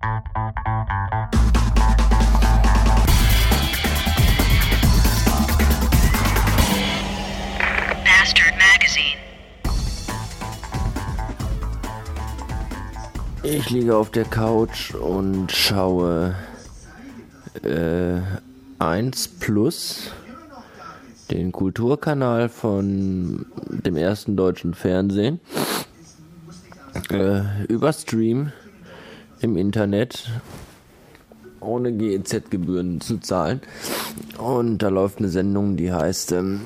Bastard Magazine. Ich liege auf der Couch und schaue äh, 1 Plus, den Kulturkanal von dem ersten deutschen Fernsehen, äh, über Stream im Internet, ohne GEZ-Gebühren zu zahlen. Und da läuft eine Sendung, die heißt, ähm,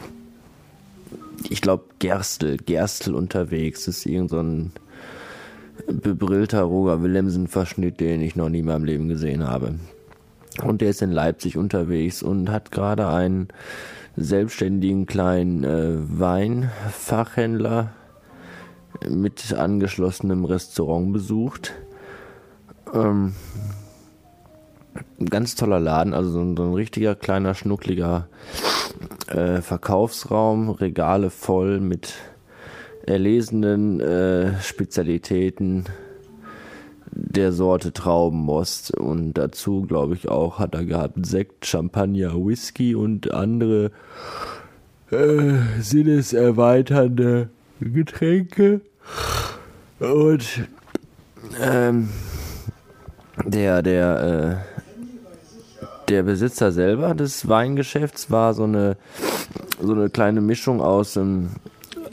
ich glaube, Gerstel, Gerstel unterwegs. Das ist irgend so ein bebrillter Roger Willemsen-Verschnitt, den ich noch nie in meinem Leben gesehen habe. Und der ist in Leipzig unterwegs und hat gerade einen selbstständigen kleinen äh, Weinfachhändler mit angeschlossenem Restaurant besucht. Ähm, ein ganz toller Laden, also so ein, so ein richtiger kleiner, schnuckliger äh, Verkaufsraum, Regale voll mit erlesenen äh, Spezialitäten der Sorte Traubenmost. Und dazu glaube ich auch hat er gehabt Sekt, Champagner, Whisky und andere äh, sinneserweiternde Getränke. Und ähm, der der äh, der Besitzer selber des Weingeschäfts war so eine so eine kleine Mischung aus ähm,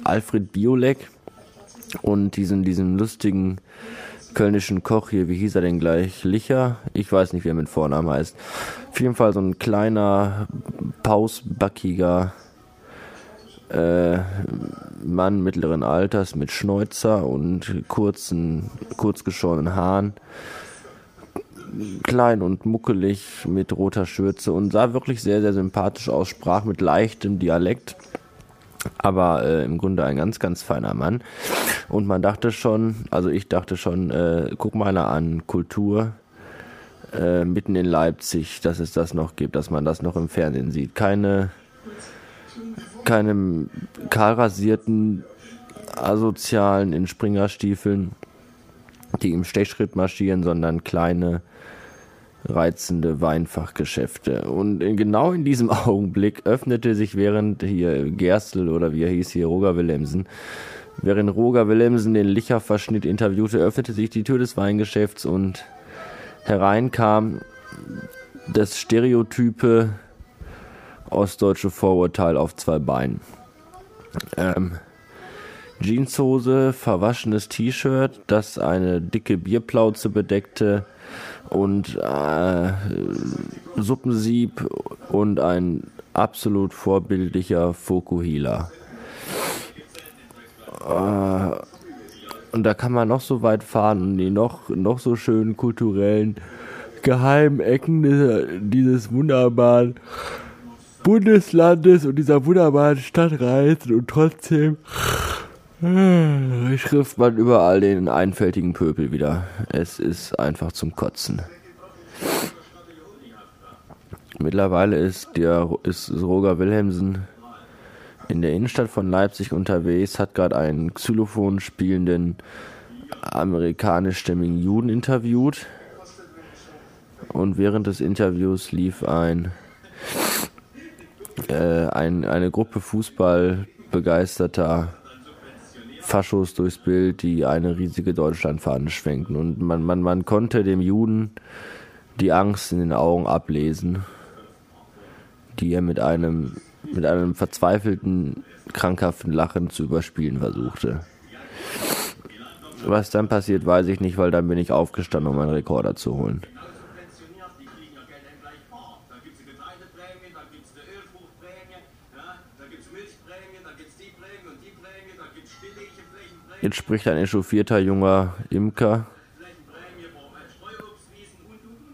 Alfred Biolek und diesen diesem lustigen kölnischen Koch hier, wie hieß er denn gleich? Licher? Ich weiß nicht, wie er mit Vornamen heißt. Auf jeden Fall so ein kleiner, pausbackiger äh, Mann mittleren Alters mit Schnäuzer und kurzen, kurz geschorenen Haaren. Klein und muckelig mit roter Schürze und sah wirklich sehr, sehr sympathisch aus, sprach mit leichtem Dialekt aber äh, im Grunde ein ganz, ganz feiner Mann. Und man dachte schon, also ich dachte schon, äh, guck mal einer an, Kultur äh, mitten in Leipzig, dass es das noch gibt, dass man das noch im Fernsehen sieht. Keine, keine kahlrasierten, asozialen in Springerstiefeln, die im Stechschritt marschieren, sondern kleine, reizende Weinfachgeschäfte. Und genau in diesem Augenblick öffnete sich während hier Gerstl oder wie er hieß hier, Roger Willemsen, während Roger Willemsen den Licherverschnitt interviewte, öffnete sich die Tür des Weingeschäfts und herein kam das stereotype ostdeutsche Vorurteil auf zwei Beinen. Ähm, Jeanshose, verwaschenes T-Shirt, das eine dicke Bierplauze bedeckte, und äh, Suppensieb und ein absolut vorbildlicher Fokuhila. Äh, und da kann man noch so weit fahren und die noch, noch so schönen kulturellen geheimen Ecken dieses wunderbaren Bundeslandes und dieser wunderbaren Stadt reisen und trotzdem trifft man überall den einfältigen Pöbel wieder. Es ist einfach zum Kotzen. Mittlerweile ist, der, ist Roger Wilhelmsen in der Innenstadt von Leipzig unterwegs, hat gerade einen Xylophon spielenden amerikanischstämmigen Juden interviewt. Und während des Interviews lief ein, äh, ein eine Gruppe Fußballbegeisterter Faschos durchs Bild, die eine riesige Deutschlandfahne schwenken. Und man, man, man konnte dem Juden die Angst in den Augen ablesen, die er mit einem, mit einem verzweifelten, krankhaften Lachen zu überspielen versuchte. Was dann passiert, weiß ich nicht, weil dann bin ich aufgestanden, um meinen Rekorder zu holen. Jetzt spricht ein echauffierter junger Imker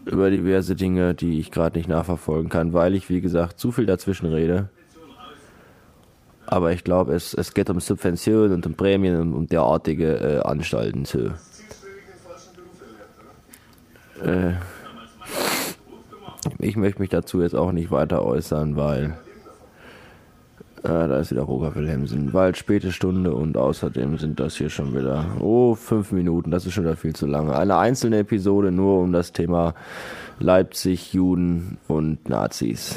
über diverse Dinge, die ich gerade nicht nachverfolgen kann, weil ich, wie gesagt, zu viel dazwischen rede. Aber ich glaube, es, es geht um Subventionen und um Prämien und um derartige äh, Anstalten. So. Äh, ich möchte mich dazu jetzt auch nicht weiter äußern, weil Ah, da ist wieder Roger Wilhelmsen. Bald späte Stunde und außerdem sind das hier schon wieder, oh, fünf Minuten, das ist schon wieder viel zu lange. Eine einzelne Episode nur um das Thema Leipzig, Juden und Nazis.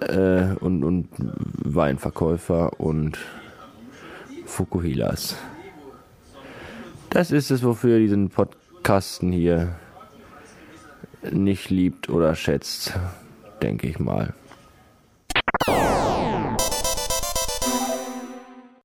Äh, und, und Weinverkäufer und Fukuhilas. Das ist es, wofür ihr diesen Podcasten hier nicht liebt oder schätzt, denke ich mal.